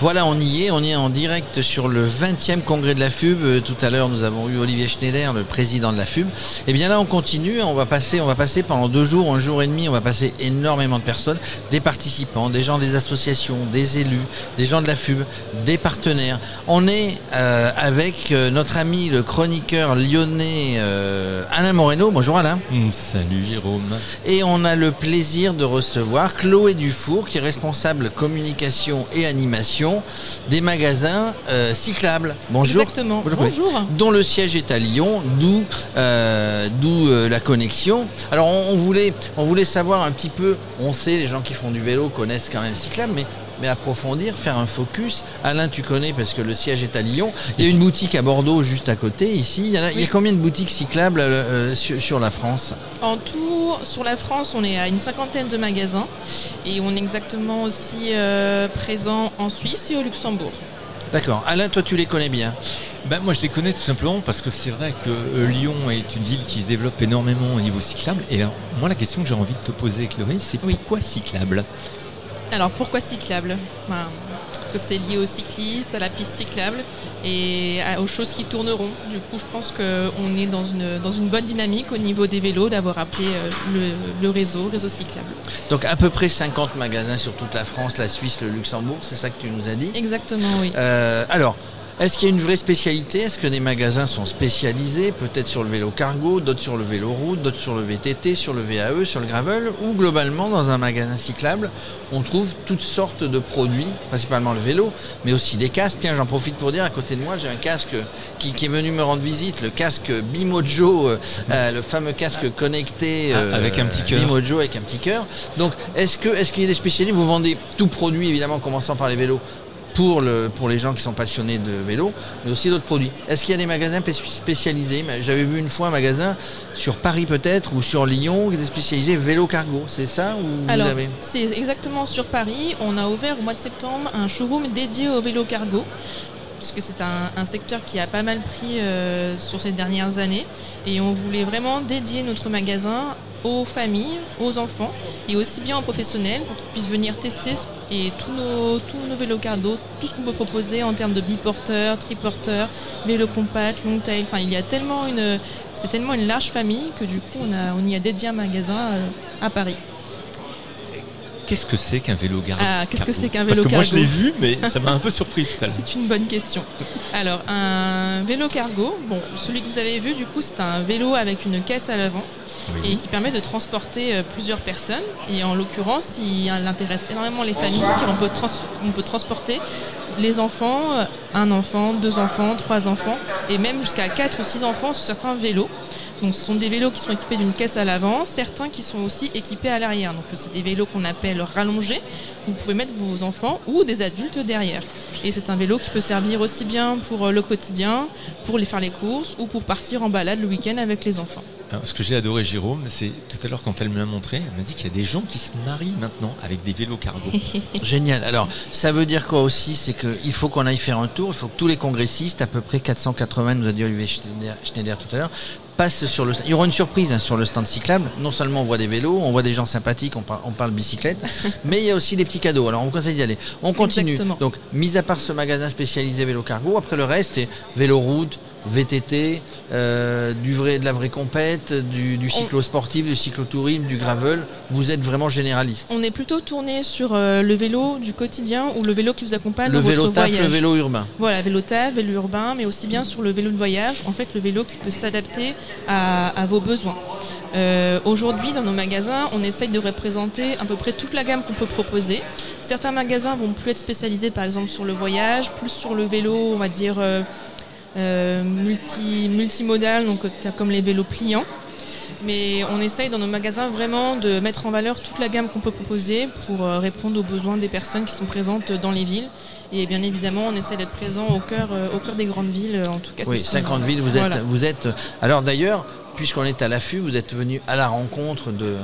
Voilà, on y est, on y est en direct sur le 20e congrès de la FUB. Euh, Tout à l'heure, nous avons eu Olivier Schneider, le président de la FUB. Et bien là, on continue, on va passer, on va passer pendant deux jours, un jour et demi, on va passer énormément de personnes, des participants, des gens des associations, des élus, des gens de la FUB, des partenaires. On est euh, avec euh, notre ami, le chroniqueur lyonnais euh, Alain Moreno. Bonjour Alain. Mm, Salut Jérôme. Et on a le plaisir de recevoir Chloé Dufour, qui est responsable communication et animation des magasins euh, cyclables. Bonjour. Exactement. Chloé. Bonjour. Dont le siège est à Lyon, d'où euh, d'où euh, la connexion. Alors on, on voulait on voulait savoir un petit peu. On sait les gens qui font du vélo connaissent quand même cyclable, mais mais approfondir, faire un focus. Alain, tu connais parce que le siège est à Lyon. Il y a une boutique à Bordeaux juste à côté, ici. Il y, en a, il y a combien de boutiques cyclables euh, sur, sur la France? En tout, sur la France, on est à une cinquantaine de magasins et on est exactement aussi euh, présent en Suisse et au Luxembourg. D'accord. Alain, toi, tu les connais bien? Ben, moi je les connais tout simplement parce que c'est vrai que euh, Lyon est une ville qui se développe énormément au niveau cyclable. Et alors, moi la question que j'ai envie de te poser, Chloé, c'est Oui. pourquoi cyclable? Alors pourquoi cyclable? Ben, Parce que c'est lié aux cyclistes, à la piste cyclable et à- aux choses qui tourneront. Du coup, je pense qu'on est dans une, dans une bonne dynamique au niveau des vélos d'avoir appelé euh, le, le réseau, réseau cyclable. Donc à peu près 50 magasins sur toute la France, la Suisse, le Luxembourg, c'est ça que tu nous as dit? Exactement, oui. Euh, alors, est-ce qu'il y a une vraie spécialité? Est-ce que des magasins sont spécialisés Peut-être sur le vélo cargo, d'autres sur le vélo route, d'autres sur le VTT, sur le VAE, sur le gravel? Ou globalement, dans un magasin cyclable, on trouve toutes sortes de produits, principalement le vélo, mais aussi des casques? Tiens, j'en profite pour dire, à côté de moi, j'ai un casque qui, qui est venu me rendre visite, le casque Bimojo, euh, euh, le fameux casque connecté Ah, avec un petit cœur. Bimojo avec un petit cœur. Donc, est-ce que est-ce qu'il y a des spécialistes Vous vendez tout produit, évidemment, commençant par les vélos pour, le, pour les gens qui sont passionnés de vélo, mais aussi d'autres produits. Est-ce qu'il y a des magasins pé- spécialisés? J'avais vu une fois un magasin sur Paris peut-être ou sur Lyon qui était spécialisé vélo cargo. C'est ça ou vous avez? c'est exactement sur Paris. On a ouvert au mois de septembre un showroom dédié au vélo cargo. Puisque c'est un, un secteur qui a pas mal pris euh, sur ces dernières années. Et on voulait vraiment dédier notre magasin aux familles, aux enfants et aussi bien aux professionnels pour qu'ils puissent venir tester et tous nos, tous nos vélos cargo, tout ce qu'on peut proposer en termes de biporteurs, triporteurs, vélo compact, long tail. Enfin, il y a tellement une, c'est tellement une large famille que du coup on, a, on y a dédié un magasin euh, à Paris. Qu'est-ce que c'est qu'un vélo cargo Ah, qu'est-ce que c'est qu'un Parce vélo que moi je l'ai vu, mais ça m'a un peu surpris tout à l'heure. C'est une bonne question. Alors, un vélo cargo, bon, celui que vous avez vu, du coup, c'est un vélo avec une caisse à l'avant Oui. et qui permet de transporter euh, plusieurs personnes. Et en l'occurrence, il intéresse énormément les familles, car on peut, trans- on peut transporter les enfants, euh, un enfant, deux enfants, trois enfants, et même jusqu'à quatre ou six enfants sur certains vélos. Donc ce sont des vélos qui sont équipés d'une caisse à l'avant, certains qui sont aussi équipés à l'arrière. Donc c'est des vélos qu'on appelle rallongés. Vous pouvez mettre vos enfants ou des adultes derrière. Et c'est un vélo qui peut servir aussi bien pour euh, le quotidien, pour les faire les courses ou pour partir en balade le week-end avec les enfants. Alors, ce que j'ai adoré Jérôme, c'est tout à l'heure quand elle me l'a montré, elle m'a dit qu'il y a des gens qui se marient maintenant avec des vélos cargo. Génial. Alors, ça veut dire quoi aussi C'est qu'il faut qu'on aille faire un tour. Il faut que tous les congressistes, à peu près 480, nous a dit Olivier Schneider, Schneider tout à l'heure, passent sur le. Il y aura une surprise hein, sur le stand cyclable. Non seulement on voit des vélos, on voit des gens sympathiques, on parle, on parle bicyclette, mais il y a aussi des petits cadeaux. Alors, on vous conseille d'y aller. On continue. Exactement. Donc, mis à part ce magasin spécialisé vélo cargo, après le reste, c'est vélo route. VTT, euh, du vrai, de la vraie compète, du, du cyclo-sportif, du cyclotourisme, du gravel. Vous êtes vraiment généraliste. On est plutôt tourné sur euh, le vélo du quotidien ou le vélo qui vous accompagne Le dans vélo votre taf, voyage. le vélo urbain. Voilà, vélo taf, vélo urbain, mais aussi bien sur le vélo de voyage, en fait le vélo qui peut s'adapter à, à vos besoins. Euh, Aujourd'hui, dans nos magasins, on essaye de représenter à peu près toute la gamme qu'on peut proposer. Certains magasins vont plus être spécialisés, par exemple, sur le voyage, plus sur le vélo, on va dire, multi, multimodal, donc t'as comme les vélos pliants. Mais on essaye dans nos magasins vraiment de mettre en valeur toute la gamme qu'on peut proposer pour euh, répondre aux besoins des personnes qui sont présentes dans les villes. Et bien évidemment, on essaie d'être présent au cœur, euh, au cœur des grandes villes. En tout cas, Oui, c'est ce qu'on- 50 villes, vous Voilà. êtes, vous êtes. Alors d'ailleurs, puisqu'on est à l'affût, vous êtes venu à la rencontre de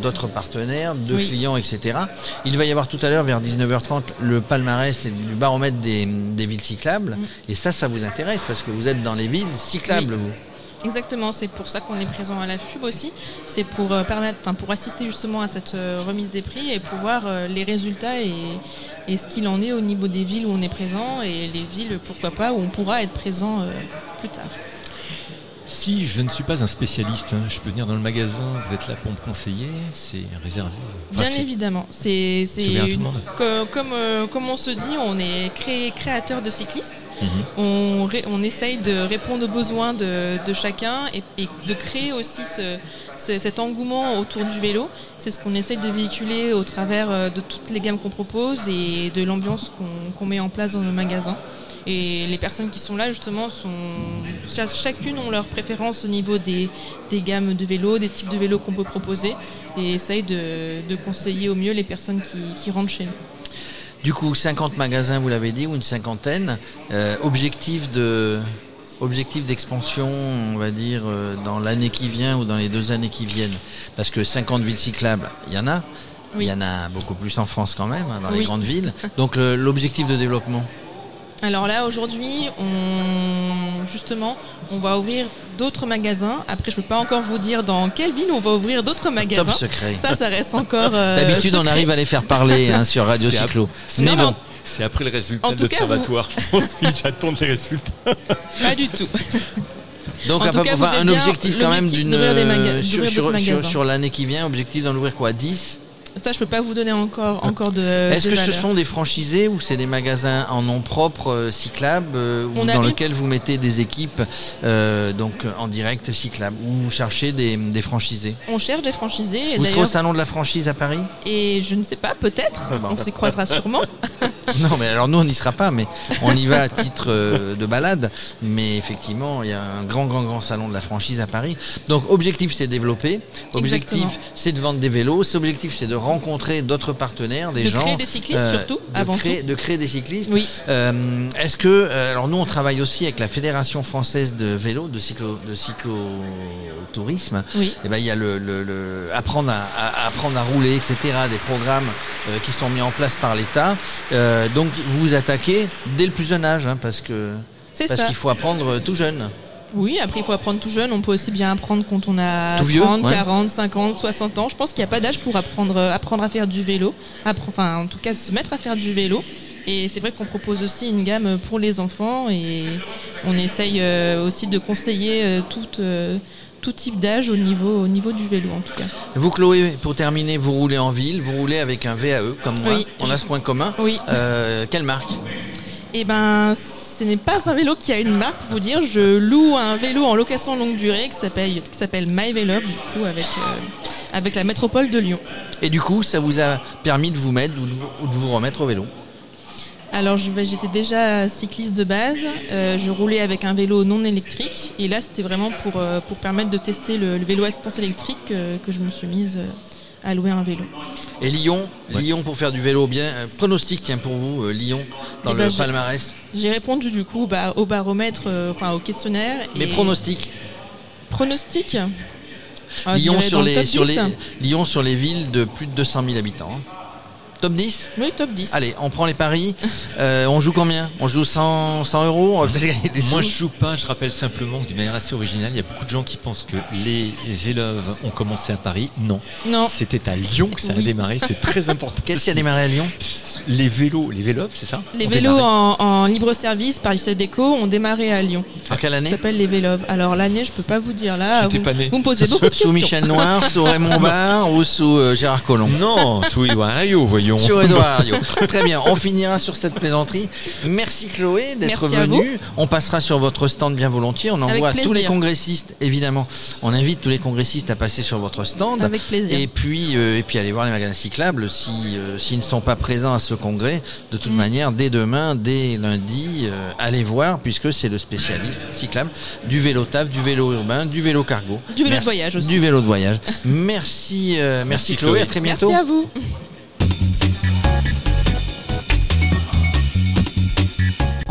d'autres partenaires, de Oui. clients, etc. Il va y avoir tout à l'heure, vers 19h30, le palmarès du baromètre des, des villes cyclables. Mm. Et ça, ça vous intéresse parce que vous êtes dans les villes cyclables, vous. Exactement, c'est pour ça qu'on est présent à la FUB aussi. C'est pour euh, permettre, enfin, pour assister justement à cette euh, remise des prix et pour voir euh, les résultats et, et ce qu'il en est au niveau des villes où on est présent et les villes, pourquoi pas, où on pourra être présent plus tard. Si je ne suis pas un spécialiste, hein, je peux venir dans le magasin, vous êtes là pour me conseiller, c'est réservé. Enfin, Bien évidemment, c'est une- comme euh, comme on se dit, on est cré- créateur de cyclistes. On, essaye de répondre aux besoins de, chacun et, de créer aussi ce- ce- cet engouement autour du vélo. C'est ce qu'on essaye de véhiculer au travers euh, de toutes les gammes qu'on propose et de l'ambiance qu'on met en place dans nos magasins. Et les personnes qui sont là, justement, chacune ont leurs préférences au niveau des, gammes de vélos, des types de vélos qu'on peut proposer, et essayent de, de conseiller au mieux les personnes qui rentrent chez nous. Du coup, 50 magasins, vous l'avez dit, ou une cinquantaine. Euh, objectif de objectif d'expansion, on va dire, euh, dans l'année qui vient ou dans les deux années qui viennent. Parce que 50 villes cyclables, il y en a. Oui. Il y en a beaucoup plus en France quand même, hein, dans les grandes villes. Donc l'objectif de développement? Alors là, aujourd'hui, on, justement, on va ouvrir d'autres magasins. Après, je peux pas encore vous dire dans quelle ville on va ouvrir d'autres magasins. Top secret. Ça, ça reste encore. euh, D'habitude, on arrive à les faire parler hein, sur Radio Cyclo. C'est Mais Non, bon, C'est après le résultat En de l'observatoire. Je pense qu'ils attendent les résultats. Pas du tout. donc en à tout peu cas, près vous êtes un bien objectif quand même d'une euh, sur, sur, sur l'année qui vient, objectif d'en ouvrir quoi 10 Ça, je peux pas vous donner encore, encore de. Est-ce que ce sont des franchisés ou c'est des magasins en nom propre euh, cyclables euh, ou dans lesquels vous mettez des équipes euh, donc en direct cyclables ou vous cherchez des, des franchisés? On cherche des franchisés. Et Vous serez au salon de la franchise à Paris? Et je ne sais pas, peut-être. Bon. On s'y croisera sûrement. Non, mais alors nous on n'y sera pas, mais on y va à titre euh, de balade. Mais effectivement, il y a un grand, grand, grand salon de la franchise à Paris. Donc objectif c'est développer, objectif c'est de vendre des vélos, objectif c'est de rencontrer d'autres partenaires, des de gens. créer des cyclistes, euh, surtout, de avant créer, tout. de créer des cyclistes. Oui. Euh, Est-ce que euh, alors nous on travaille aussi avec la Fédération française de vélo, de cyclo, de cyclotourisme. Oui. Et ben il y a le, le- le- apprendre à, à- apprendre à rouler, etc. Des programmes euh, qui sont mis en place par l'État. Euh, donc vous vous attaquez dès le plus jeune âge, hein, parce que C'est parce qu'il faut apprendre euh, tout jeune. Oui, après il faut apprendre tout jeune. On peut aussi bien apprendre quand on a Tout vieux, 30, ouais. 40, 50, 60 ans. Je pense qu'il n'y a pas d'âge pour apprendre, euh, apprendre à faire du vélo. Appre- enfin, en tout cas, se mettre à faire du vélo. Et c'est vrai qu'on propose aussi une gamme pour les enfants et on essaye euh, aussi de conseiller euh, tout, type d'âge au niveau, au niveau du vélo en tout cas. Vous Chloé, pour terminer, vous roulez en ville, vous roulez avec un VAE comme moi. Oui, On a je- ce point commun. Oui. Euh, quelle marque? Et ben, ce n'est pas un vélo qui a une marque, pour vous dire. Je loue un vélo en location longue durée qui s'appelle qui s'appelle My Velov, du coup, avec, euh, avec la métropole de Lyon. Et du coup, ça vous a permis de vous mettre ou de vous, ou de vous remettre au vélo? Alors, j'étais déjà cycliste de base. euh, je roulais avec un vélo non électrique. Et là, c'était vraiment pour, euh, pour permettre de tester le, le vélo assistance électrique euh, que je me suis mise euh, à louer un vélo. Et Lyon, Ouais. Lyon pour faire du vélo bien. euh, pronostic, tiens, pour vous, euh, Lyon, dans Eh le ben, palmarès. J'ai répondu du coup bah, au baromètre, euh, enfin au questionnaire. Mais et pronostic. Pronostic Ah, Lyon sur, le les, sur 10. les, Lyon sur les villes de plus de 200 000 habitants. hein. Top 10 Oui, top 10. Allez, on prend les paris. Euh, on joue combien? On joue 100, 100 euros? On va peut-être gagner des Moi, sous. je joue pas. Je rappelle simplement que d'une manière assez originale, il y a beaucoup de gens qui pensent que les Véloves ont commencé à Paris. Non, Non, c'était à Lyon que ça a Oui. démarré. C'est très important. Qu'est-ce qui a démarré à Lyon? Les vélos, les Véloves, c'est ça? Les ont vélos démarré. en, en libre service par lycée déco ont démarré à Lyon. En quelle Ça année s'appelle les Véloves. Alors l'année, je peux pas vous dire là. J'étais Vous, pas né. vous me posez beaucoup de questions. Sous Michel Noir, sous Raymond Barre ou sous euh, Gérard Collomb? Non, sous Edouard Herriot, voyons. Sur Edouard Herriot. Très bien, on finira sur cette plaisanterie. Merci Chloé d'être venue. On passera sur votre stand bien volontiers. On envoie à tous les congressistes, évidemment. On invite tous les congressistes à passer sur votre stand. Avec plaisir. Et puis, euh, et puis aller voir les magasins cyclables si euh, s'ils ne sont pas présents à ce congrès. De toute Mm. manière, dès demain, dès lundi, euh, allez voir puisque c'est le spécialiste cyclable du vélo taf, du vélo urbain, du vélo cargo, Du vélo de voyage aussi. Du vélo de voyage. merci, euh, merci, Merci, Chloé. Chloé. À très bientôt. Merci à vous.